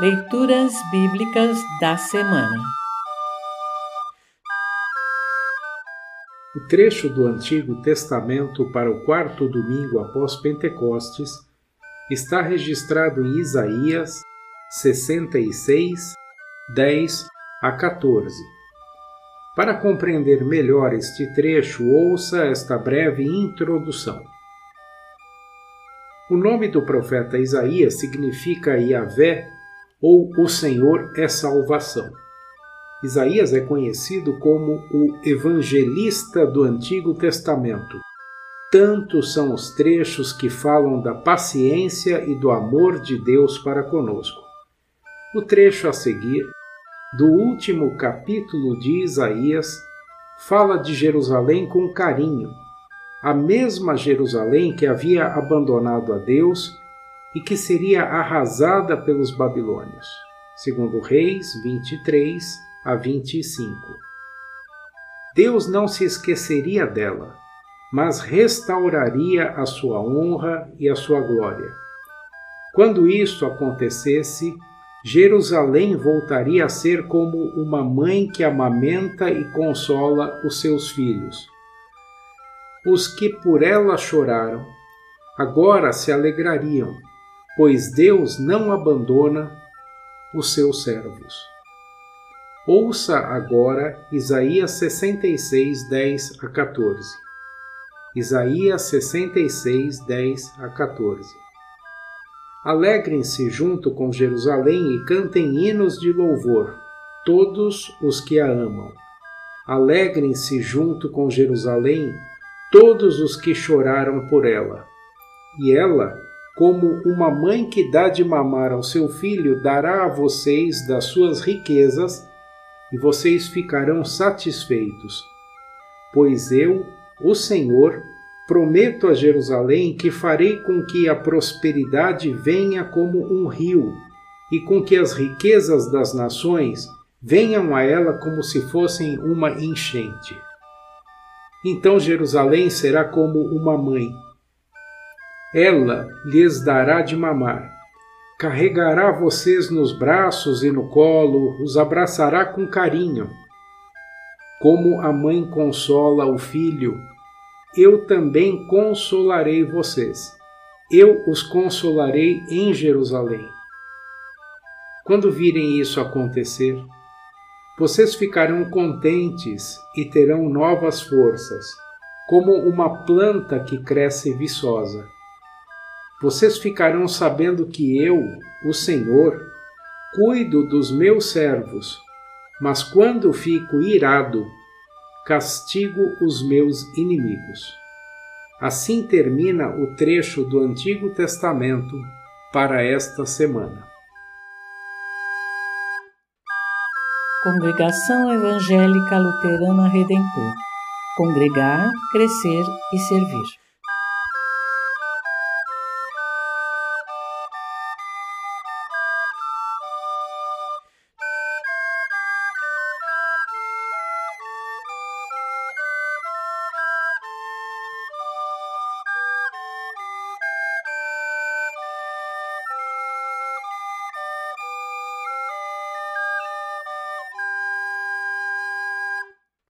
Leituras Bíblicas da Semana O trecho do Antigo Testamento para o quarto domingo após Pentecostes está registrado em Isaías 66, 10 a 14. Para compreender melhor este trecho, ouça esta breve introdução. O nome do profeta Isaías significa Yahvé ou O Senhor é Salvação. Isaías é conhecido como o evangelista do Antigo Testamento. Tantos são os trechos que falam da paciência e do amor de Deus para conosco. O trecho a seguir, do último capítulo de Isaías, fala de Jerusalém com carinho, a mesma Jerusalém que havia abandonado a Deus e que seria arrasada pelos babilônios. Segundo Reis 23 a 25. Deus não se esqueceria dela, mas restauraria a sua honra e a sua glória. Quando isto acontecesse, Jerusalém voltaria a ser como uma mãe que amamenta e consola os seus filhos. Os que por ela choraram, agora se alegrariam, pois Deus não abandona os seus servos. Ouça agora Isaías 66, 10 a 14. Isaías 66, 10 a 14. Alegrem-se junto com Jerusalém e cantem hinos de louvor, todos os que a amam. Alegrem-se junto com Jerusalém todos os que choraram por ela. E ela como uma mãe que dá de mamar ao seu filho, dará a vocês das suas riquezas, e vocês ficarão satisfeitos. Pois eu, o Senhor, prometo a Jerusalém que farei com que a prosperidade venha como um rio, e com que as riquezas das nações venham a ela como se fossem uma enchente. Então Jerusalém será como uma mãe ela lhes dará de mamar. Carregará vocês nos braços e no colo, os abraçará com carinho. Como a mãe consola o filho, eu também consolarei vocês. Eu os consolarei em Jerusalém. Quando virem isso acontecer, vocês ficarão contentes e terão novas forças, como uma planta que cresce viçosa vocês ficarão sabendo que eu, o Senhor, cuido dos meus servos, mas quando fico irado, castigo os meus inimigos. Assim termina o trecho do Antigo Testamento para esta semana. Congregação Evangélica Luterana Redentor Congregar, Crescer e Servir.